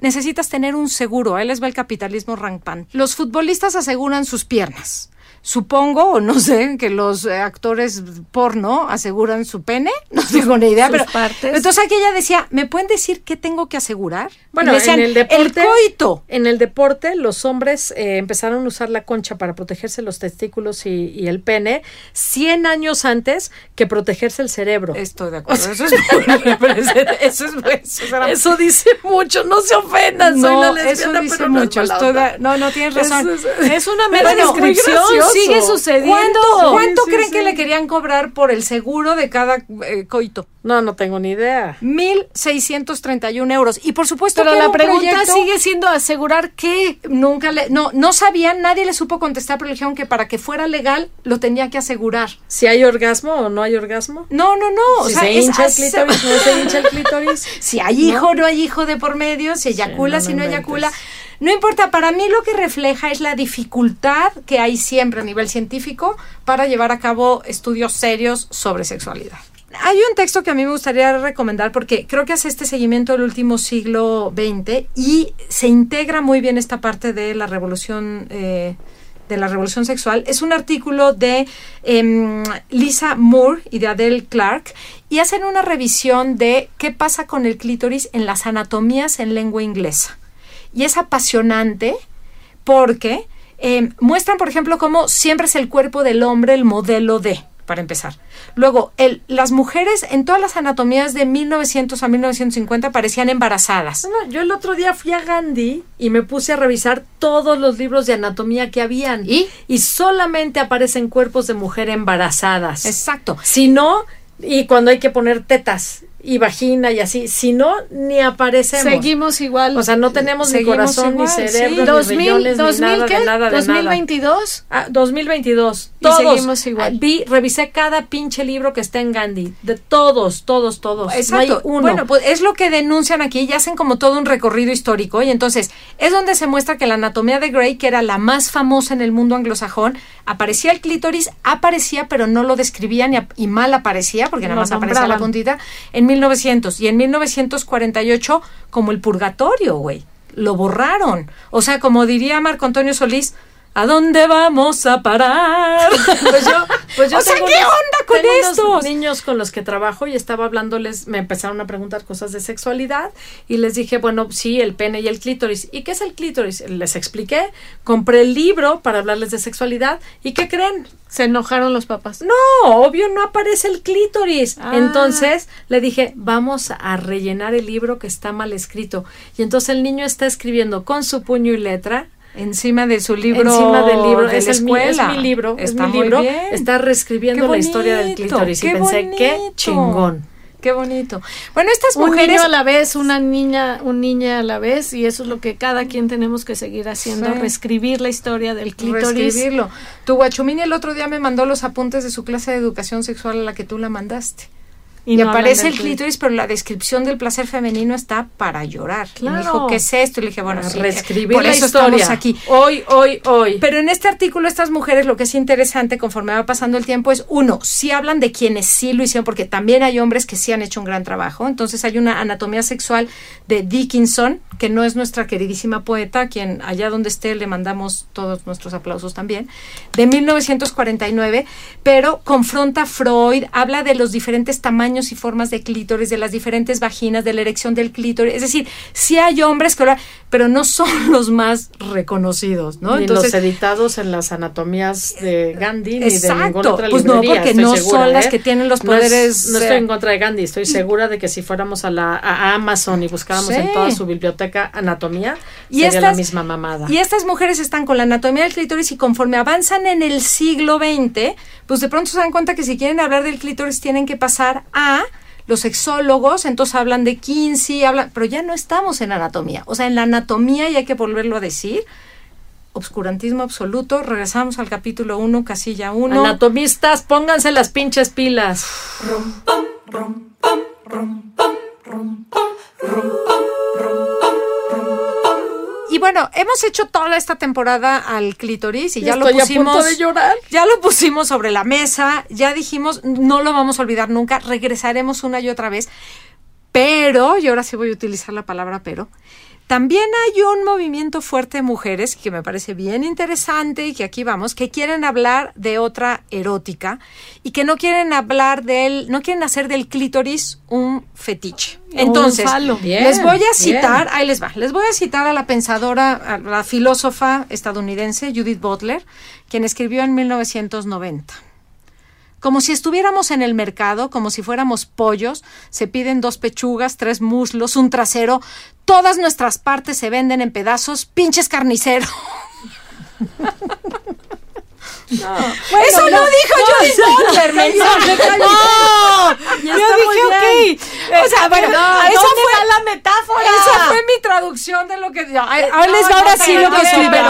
Speaker 3: necesitas tener un seguro. Ahí les va el capitalismo rampante. Los futbolistas aseguran sus piernas. Supongo, o no sé, que los eh, actores porno aseguran su pene, no tengo ni idea,
Speaker 1: Sus
Speaker 3: pero
Speaker 1: partes.
Speaker 3: entonces aquí ella decía, ¿me pueden decir qué tengo que asegurar?
Speaker 4: Bueno,
Speaker 3: decían,
Speaker 4: en el deporte,
Speaker 3: coito.
Speaker 4: en el deporte, los hombres eh, empezaron a usar la concha para protegerse los testículos y, y el pene 100 años antes que protegerse el cerebro.
Speaker 3: Estoy de acuerdo. Eso es eso es- eso es- eso era-
Speaker 4: Eso dice mucho, no se ofendan, soy la
Speaker 3: No,
Speaker 4: lesbiana,
Speaker 3: eso dice
Speaker 4: pero no es
Speaker 3: mucho. de- no, no tienes razón.
Speaker 4: Es-
Speaker 1: Es una mera descripción. Sigue sucediendo.
Speaker 3: ¿Cuánto, cuánto
Speaker 4: Sí,
Speaker 3: creen
Speaker 4: sí,
Speaker 3: que
Speaker 4: sí.
Speaker 3: le querían cobrar por el seguro de cada eh, coito?
Speaker 4: No, no tengo ni idea.
Speaker 3: 1.631 euros. Y por supuesto
Speaker 1: Pero
Speaker 3: que
Speaker 1: la
Speaker 3: un
Speaker 1: pregunta
Speaker 3: proyecto-
Speaker 1: sigue siendo asegurar que
Speaker 3: Nunca le, no, no sabían, nadie le supo contestar, pero le dijeron que para que fuera legal lo tenía que asegurar.
Speaker 4: Si hay orgasmo o no hay orgasmo.
Speaker 3: No, no, no. o
Speaker 4: si
Speaker 3: sea,
Speaker 4: se hincha el clítoris, no se hincha el clítoris.
Speaker 3: Si hay hijo o no hay hijo de por medio, si eyacula,
Speaker 4: no,
Speaker 3: si
Speaker 4: no
Speaker 3: no
Speaker 4: inventes.
Speaker 3: No importa, para mí lo que refleja es la dificultad que hay siempre a nivel científico para llevar a cabo estudios serios sobre sexualidad. Hay un texto que a mí me gustaría recomendar porque creo que hace este seguimiento del último siglo XX y se integra muy bien esta parte de la revolución eh, de la revolución sexual. Es un artículo de em, Lisa Moore y de Adele Clark y hacen una revisión de qué pasa con el clítoris en las anatomías en lengua inglesa. Y es apasionante porque eh, muestran, por ejemplo, cómo siempre es el cuerpo del hombre el modelo de, para empezar. Luego, el, las mujeres en todas las anatomías de 1900 a 1950 parecían embarazadas.
Speaker 4: No, yo el otro día fui a Gandhi y me puse a revisar todos los libros de anatomía que habían.
Speaker 3: ¿Y?
Speaker 4: Y solamente aparecen cuerpos de mujer embarazadas.
Speaker 3: Exacto.
Speaker 4: Si no, y cuando hay que poner tetas. Y vagina y así. Si no, ni aparecemos.
Speaker 1: Seguimos igual.
Speaker 4: O sea, no tenemos ni corazón,
Speaker 3: igual,
Speaker 4: ni
Speaker 3: sí.
Speaker 4: cerebro, ni
Speaker 1: 2000,
Speaker 4: riñones,
Speaker 1: 2000
Speaker 4: ni nada
Speaker 1: ¿qué?
Speaker 4: de nada de
Speaker 1: 2022.
Speaker 4: nada. Ah, 2022.
Speaker 1: Y
Speaker 4: Todos.
Speaker 1: seguimos igual.
Speaker 4: Ah, Vi, revisé cada pinche libro que está en Gandhi. De todos, todos, todos.
Speaker 3: Exacto.
Speaker 4: No hay uno.
Speaker 3: Bueno, pues es lo que denuncian aquí y hacen como todo un recorrido histórico. Y entonces es donde se muestra que la anatomía de Grey, que era la más famosa en el mundo anglosajón, aparecía el clítoris, aparecía, pero no lo describían y, y mal aparecía, porque nada más aparecía la puntita, en 1900. Y en 1948, como el purgatorio, güey. Lo borraron. O sea, como diría Marco Antonio Solís, ¿a dónde vamos a parar?
Speaker 4: Pues yo, pues yo
Speaker 3: O sea, ¿qué onda con
Speaker 4: tengo unos
Speaker 3: estos?
Speaker 4: niños con los que trabajo y estaba hablándoles, me empezaron a preguntar cosas de sexualidad y les dije, bueno, sí, el pene y el clítoris. ¿Y qué es el clítoris? Les expliqué, compré el libro para hablarles de sexualidad y ¿qué creen?
Speaker 1: Se enojaron los papás.
Speaker 4: No, obvio no aparece el clítoris.
Speaker 1: Ah.
Speaker 4: Entonces le dije, vamos a rellenar el libro que está mal escrito. Y entonces el niño está escribiendo con su puño y letra
Speaker 3: Encima de su libro.
Speaker 4: encima del libro,
Speaker 3: de
Speaker 4: es,
Speaker 3: la
Speaker 4: el mi- es
Speaker 3: escuela.
Speaker 4: mi libro,
Speaker 3: Está
Speaker 4: es mi
Speaker 3: muy
Speaker 4: libro,
Speaker 3: bien.
Speaker 4: está reescribiendo
Speaker 3: Qué
Speaker 4: la historia del clítoris y
Speaker 3: qué
Speaker 4: pensé, qué
Speaker 3: bonito.
Speaker 4: chingón.
Speaker 3: Qué bonito. Bueno, estas
Speaker 1: Un
Speaker 3: mujeres.
Speaker 1: niño a la vez, una niña, un niña a la vez, y eso es lo que cada quien tenemos que seguir haciendo,
Speaker 3: Sí.
Speaker 1: reescribir la historia del clítoris.
Speaker 3: reescribirlo. Tu guachumini el otro día me mandó los apuntes de su clase de educación sexual a la que tú la mandaste. Y,
Speaker 1: no hablan
Speaker 3: aparece el clítoris, pero la descripción del placer femenino está para llorar. Y me dijo,
Speaker 1: Claro.
Speaker 3: ¿qué es esto? Y le dije, bueno, sí,
Speaker 4: reescribir
Speaker 3: por
Speaker 4: la
Speaker 3: eso
Speaker 4: historia.
Speaker 3: estamos aquí.
Speaker 4: Hoy, hoy, hoy.
Speaker 3: Pero en este artículo, estas mujeres, lo que es interesante conforme va pasando el tiempo es, uno, sí hablan de quienes sí lo hicieron, porque también hay hombres que sí han hecho un gran trabajo. Entonces hay una anatomía sexual de Dickinson, que no es nuestra queridísima poeta, quien allá donde esté le mandamos todos nuestros aplausos también, de 1949, pero confronta a Freud, habla de los diferentes tamaños y formas de clítoris, de las diferentes vaginas, de la erección del clítoris. Es decir, sí hay hombres que pero no son los más reconocidos, ¿no?
Speaker 4: ni los editados en las anatomías de Gandhi ni de ninguna otra
Speaker 3: pues no,
Speaker 4: librería,
Speaker 3: porque
Speaker 4: estoy
Speaker 3: no
Speaker 4: segura,
Speaker 3: son las
Speaker 4: ¿eh?
Speaker 3: que tienen los
Speaker 4: No es-
Speaker 3: poderes,
Speaker 4: No,
Speaker 3: eh,
Speaker 4: estoy en contra de Gandhi, estoy segura de que si fuéramos a la a Amazon y buscáramos
Speaker 3: Sí.
Speaker 4: en toda su biblioteca anatomía,
Speaker 3: Y
Speaker 4: sería la misma mamada.
Speaker 3: Y estas mujeres están con la anatomía del clítoris y conforme avanzan en el siglo XX, pues de pronto se dan cuenta que si quieren hablar del clítoris tienen que pasar a los sexólogos, entonces hablan de Kinsey, hablan, pero ya no estamos en anatomía. O sea, en la anatomía, y hay que volverlo a decir, obscurantismo absoluto. Regresamos al capítulo 1, casilla 1.
Speaker 4: Anatomistas, pónganse las pinches pilas.
Speaker 3: Y bueno, hemos hecho toda esta temporada al clítoris y ya lo
Speaker 4: Estoy a
Speaker 3: pusimos.
Speaker 4: punto de llorar.
Speaker 3: Ya lo pusimos sobre la mesa, ya dijimos, no lo vamos a olvidar nunca, regresaremos una y otra vez. Pero, y ahora sí voy a utilizar la palabra pero, también hay un movimiento fuerte de mujeres que me parece bien interesante y que aquí vamos, que quieren hablar de otra erótica y que no quieren hablar del, no quieren hacer del clítoris un fetiche. Entonces.
Speaker 4: Bien,
Speaker 3: les voy a
Speaker 4: bien.
Speaker 3: citar, ahí les va, les voy a citar a la pensadora, a la filósofa estadounidense Judith Butler, quien escribió en 1990. Como si estuviéramos en el mercado, como si fuéramos pollos, se piden dos pechugas, tres muslos, un trasero, todas nuestras partes se venden en pedazos, pinches carnicero. Eso no, dijo Judith Butler.
Speaker 1: ¡No!
Speaker 3: Yo dije, ok. O sea, bueno,
Speaker 1: No,
Speaker 3: esa
Speaker 1: ¿dónde
Speaker 3: fue
Speaker 1: la metáfora?
Speaker 3: Esa fue mi traducción de lo que. Ahí, ahí
Speaker 1: no,
Speaker 3: les va
Speaker 1: no,
Speaker 3: ahora sí lo que escribió.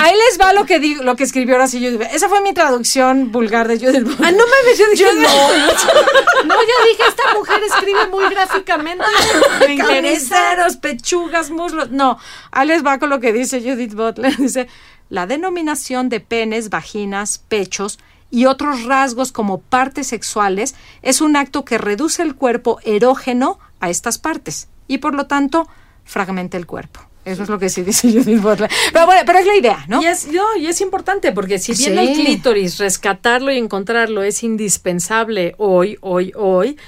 Speaker 3: Ahí les va lo que, di- lo que escribió ahora sí Judith. Esa fue mi traducción vulgar de Judith. Butler.
Speaker 1: Ah, no mames, yo dije no. No, yo dije, esta mujer escribe muy gráficamente. Me
Speaker 3: pechugas, muslos. No, ahí les va con lo que dice Judith Butler. Dice, la denominación de penes, vaginas, pechos y otros rasgos como partes sexuales es un acto que reduce el cuerpo erógeno a estas partes y por lo tanto fragmenta el cuerpo. Eso es lo que sí dice Judith Butler. Pero bueno, pero es la idea, ¿no?
Speaker 4: Y es, no, y es importante porque si bien
Speaker 3: Sí.
Speaker 4: el clítoris, rescatarlo y encontrarlo es indispensable hoy, hoy, hoy,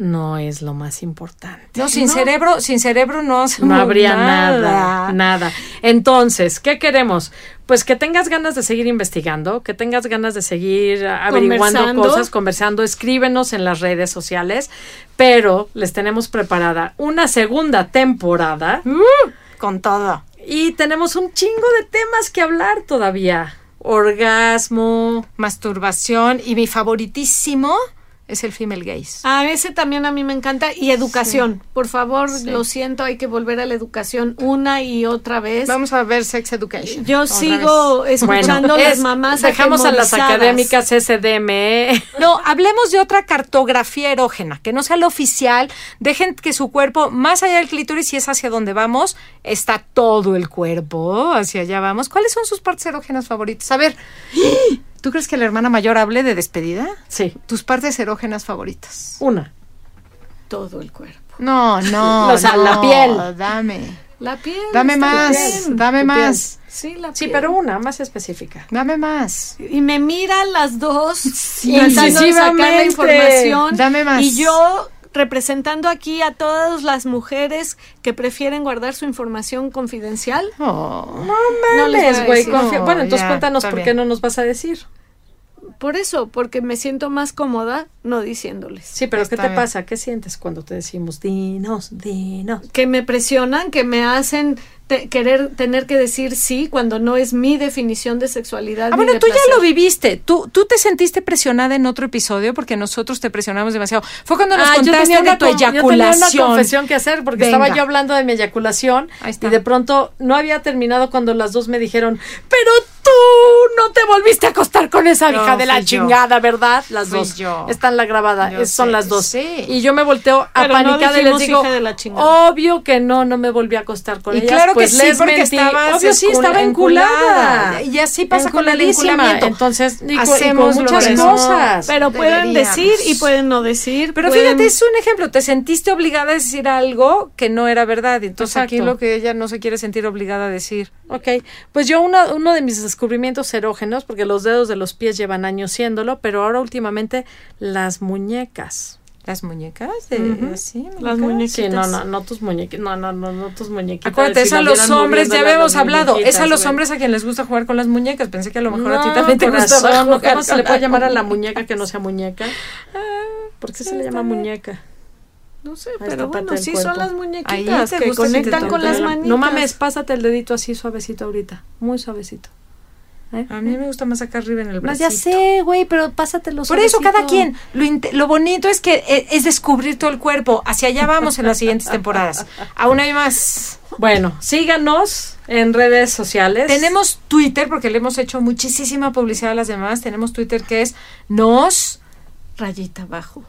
Speaker 4: no es lo más importante.
Speaker 3: No, sin cerebro, sin cerebro no
Speaker 4: No habría nada, nada. Entonces, ¿qué queremos? Pues que tengas ganas de seguir investigando, que tengas ganas de seguir averiguando
Speaker 1: Conversando.
Speaker 4: cosas, conversando, escríbenos en las redes sociales, pero les tenemos preparada una segunda temporada
Speaker 3: Con todo.
Speaker 4: y tenemos un chingo de temas que hablar todavía. Orgasmo,
Speaker 3: Masturbación y mi favoritísimo es el female gaze.
Speaker 1: Ah, ese también a mí me encanta. Y educación. Por favor, lo siento, hay que volver a la educación una y otra vez.
Speaker 3: Vamos a ver Sex Education.
Speaker 1: Yo sigo escuchando
Speaker 4: Bueno,
Speaker 1: las
Speaker 4: es-
Speaker 1: mamás
Speaker 4: Dejamos a las académicas SDME.
Speaker 3: No, hablemos de otra cartografía erógena, que no sea la oficial. Dejen que su cuerpo, más allá del clítoris, si es hacia donde vamos, está todo el cuerpo. Hacia allá vamos. ¿Cuáles son sus partes erógenas favoritas? A ver, ¿tú crees que la hermana mayor hable de despedida?
Speaker 4: Sí,
Speaker 3: Tus partes erógenas favoritas.
Speaker 4: una.
Speaker 1: Todo el cuerpo.
Speaker 3: No, no.
Speaker 4: O sea,
Speaker 3: no,
Speaker 4: la piel.
Speaker 3: Dame.
Speaker 1: La piel.
Speaker 3: Dame más. Dame
Speaker 4: Tu
Speaker 3: más.
Speaker 1: Sí, la
Speaker 4: Sí,
Speaker 1: piel.
Speaker 4: pero una, más específica.
Speaker 3: Dame más.
Speaker 1: Y me miran las dos tratando de sacar la información.
Speaker 3: Dame más.
Speaker 1: Y yo representando aquí a todas las mujeres que prefieren guardar su información confidencial.
Speaker 3: Oh.
Speaker 1: No
Speaker 4: Mames, güey,
Speaker 3: No,
Speaker 4: Bueno, entonces
Speaker 3: ya,
Speaker 4: cuéntanos por qué no nos vas a decir.
Speaker 1: Por eso, porque me siento más cómoda no diciéndoles.
Speaker 4: Sí, pero ¿qué te
Speaker 3: bien.
Speaker 4: pasa? ¿Qué sientes cuando te decimos dinos, dinos?
Speaker 1: Que me presionan, que me hacen te- querer tener que decir sí cuando no es mi definición de sexualidad.
Speaker 3: Ah, bueno,
Speaker 1: de
Speaker 3: tú ya lo viviste. Tú, tú te sentiste presionada en otro episodio porque nosotros te presionamos demasiado. Fue cuando nos
Speaker 4: Ah, yo
Speaker 3: contaste
Speaker 4: tenía, una,
Speaker 3: de tu
Speaker 4: con- yo tenía
Speaker 3: eyaculación.
Speaker 4: una confesión que hacer porque
Speaker 3: Venga.
Speaker 4: estaba yo hablando de mi eyaculación y de pronto no había terminado cuando las dos me dijeron, pero tú no te volviste a acostar con esa
Speaker 3: No,
Speaker 4: hija de la
Speaker 3: yo.
Speaker 4: chingada, ¿verdad? Las
Speaker 3: Fui
Speaker 4: dos.
Speaker 3: yo.
Speaker 4: Están la grabada, es- son
Speaker 3: sé,
Speaker 4: las dos.
Speaker 3: sí.
Speaker 4: Y yo me volteo
Speaker 1: Pero no
Speaker 4: apanicada y les digo,
Speaker 1: hija de la chingada.
Speaker 4: obvio que no, no me volví a acostar con
Speaker 3: Y
Speaker 4: ellas.
Speaker 3: claro
Speaker 4: pues
Speaker 3: que sí,
Speaker 4: les
Speaker 3: porque
Speaker 4: mentí.
Speaker 3: estabas
Speaker 4: Obvio sí, estaba enculada.
Speaker 3: Y así pasa con el enculamiento.
Speaker 4: Entonces, y y
Speaker 3: Hacemos
Speaker 4: muchas cosas.
Speaker 1: Pero pueden
Speaker 3: Deberíamos.
Speaker 1: decir y pueden no decir.
Speaker 3: Pero
Speaker 1: pueden-
Speaker 3: fíjate, es un ejemplo. Te sentiste obligada a decir algo que no era verdad. Entonces aquí
Speaker 4: Exacto.
Speaker 3: lo que ella no se quiere sentir obligada a decir.
Speaker 4: Ok, pues yo una- uno de mis descubrimientos erógenos, porque los dedos de los pies llevan años siéndolo, pero ahora últimamente las muñecas.
Speaker 3: Las muñecas de así,
Speaker 1: Las
Speaker 3: muñecas.
Speaker 1: muñecas.
Speaker 4: Sí, no, no, no tus muñequitas, no, no, no, no tus muñequitas.
Speaker 3: Acuérdate, es a
Speaker 4: las
Speaker 3: los hombres, ya habíamos
Speaker 4: las
Speaker 3: hablado, es a
Speaker 4: muñequitas,
Speaker 3: los hombres a quien les gusta jugar con las muñecas. Pensé que a lo mejor a ti también te gusta
Speaker 4: corazón,
Speaker 3: jugar
Speaker 4: ¿cómo se le puede llamar a la
Speaker 3: las
Speaker 4: muñeca que no sea muñeca? ¿Por qué se le llama muñeca?
Speaker 1: No sé,
Speaker 4: esta
Speaker 1: pero bueno, sí
Speaker 4: cuerpo.
Speaker 1: son las muñequitas que conectan con las manitas.
Speaker 4: No mames, pásate el dedito así suavecito ahorita, muy suavecito. ¿Eh?
Speaker 3: A mí me gusta más acá arriba en el
Speaker 4: No,
Speaker 3: brazo.
Speaker 4: ya sé, güey, pero pásatelo
Speaker 3: Por eso, cada quien. Lo, lo bonito es que e- es descubrir todo el cuerpo. Hacia allá vamos en las siguientes temporadas. Aún hay más.
Speaker 4: Bueno, síganos en redes sociales.
Speaker 3: Tenemos Twitter, porque le hemos hecho muchísima publicidad a las demás. Tenemos Twitter que es Nos
Speaker 1: Rayita abajo.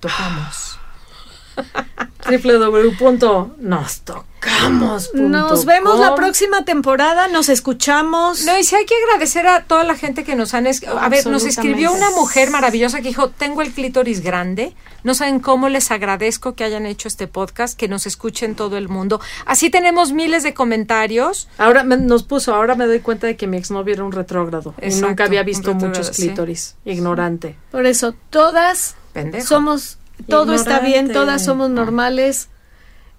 Speaker 3: Tocamos.
Speaker 4: www.nostocamos.
Speaker 1: Nos vemos la próxima temporada, nos escuchamos.
Speaker 3: No, y sí hay que agradecer a toda la gente que nos han... es- A ver, nos escribió una mujer maravillosa que dijo, tengo el clítoris grande. No saben cómo les agradezco que hayan hecho este podcast, que nos escuchen todo el mundo. Así tenemos miles de comentarios.
Speaker 4: Ahora me- nos puso, ahora me doy cuenta de que mi exnovio era un retrógrado y nunca había visto muchos
Speaker 3: sí.
Speaker 4: clítoris. Ignorante.
Speaker 1: Por eso, todas
Speaker 3: Pendejo.
Speaker 1: somos, todo está bien, todas somos normales.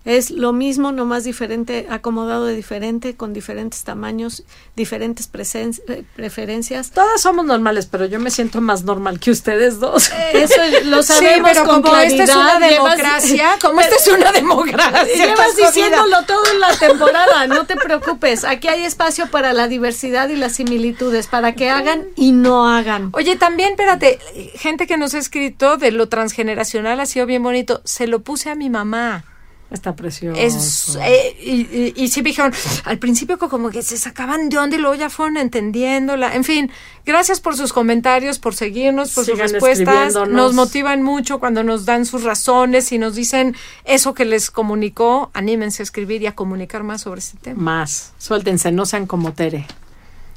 Speaker 1: Es lo mismo, nomás diferente, acomodado de diferente, con diferentes tamaños, diferentes presen- eh, preferencias.
Speaker 4: Todas somos normales, pero yo me siento más normal que ustedes dos.
Speaker 1: Eso lo
Speaker 3: Sí,
Speaker 1: sabemos
Speaker 3: pero
Speaker 1: con
Speaker 3: como esta es una
Speaker 1: llevas-
Speaker 3: democracia, como esta es una democracia,
Speaker 1: Llevas diciéndolo todo en la temporada, no te preocupes. Aquí hay espacio para la diversidad y las similitudes, para que hagan y no hagan.
Speaker 3: Oye, también, espérate, gente que nos ha escrito de lo transgeneracional ha sido bien bonito. Se lo puse a mi mamá.
Speaker 4: Está precioso.
Speaker 3: Es, eh, y, y, y sí me dijeron, al principio co- como que se sacaban de onda y luego ya fueron entendiéndola. En fin, gracias por sus comentarios, por seguirnos, por
Speaker 4: Sigan
Speaker 3: sus respuestas. Nos motivan mucho cuando nos dan sus razones y nos dicen eso que les comunicó. Anímense a escribir y a comunicar más sobre este tema.
Speaker 4: Más. Suéltense, no sean como Tere.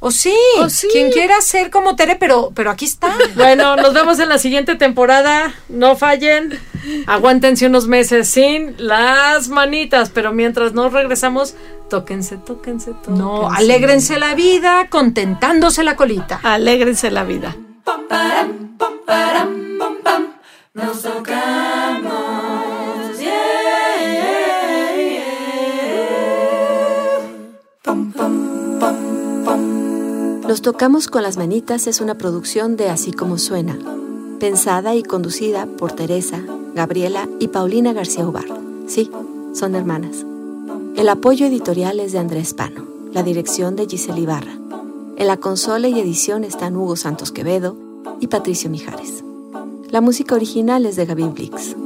Speaker 3: O sí,
Speaker 1: O sí.
Speaker 3: quien quiera ser como Tere, pero, pero aquí está.
Speaker 4: Bueno, nos vemos en la siguiente temporada. No fallen. Aguántense unos meses sin las manitas, pero mientras nos regresamos, tóquense, tóquense, tóquense.
Speaker 3: No, alégrense la vida contentándose la colita.
Speaker 1: Alégrense la vida.
Speaker 2: Los Tocamos con las Manitas es una producción de Así como Suena, pensada y conducida por Teresa, Gabriela y Paulina García Ubar. Sí, son hermanas. El apoyo editorial es de Andrés Pano, la dirección de Giselle Ibarra. En la consola y edición están Hugo Santos Quevedo y Patricio Mijares. La música original es de Gaby Blix.